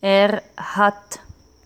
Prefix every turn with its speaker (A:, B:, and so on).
A: Er hat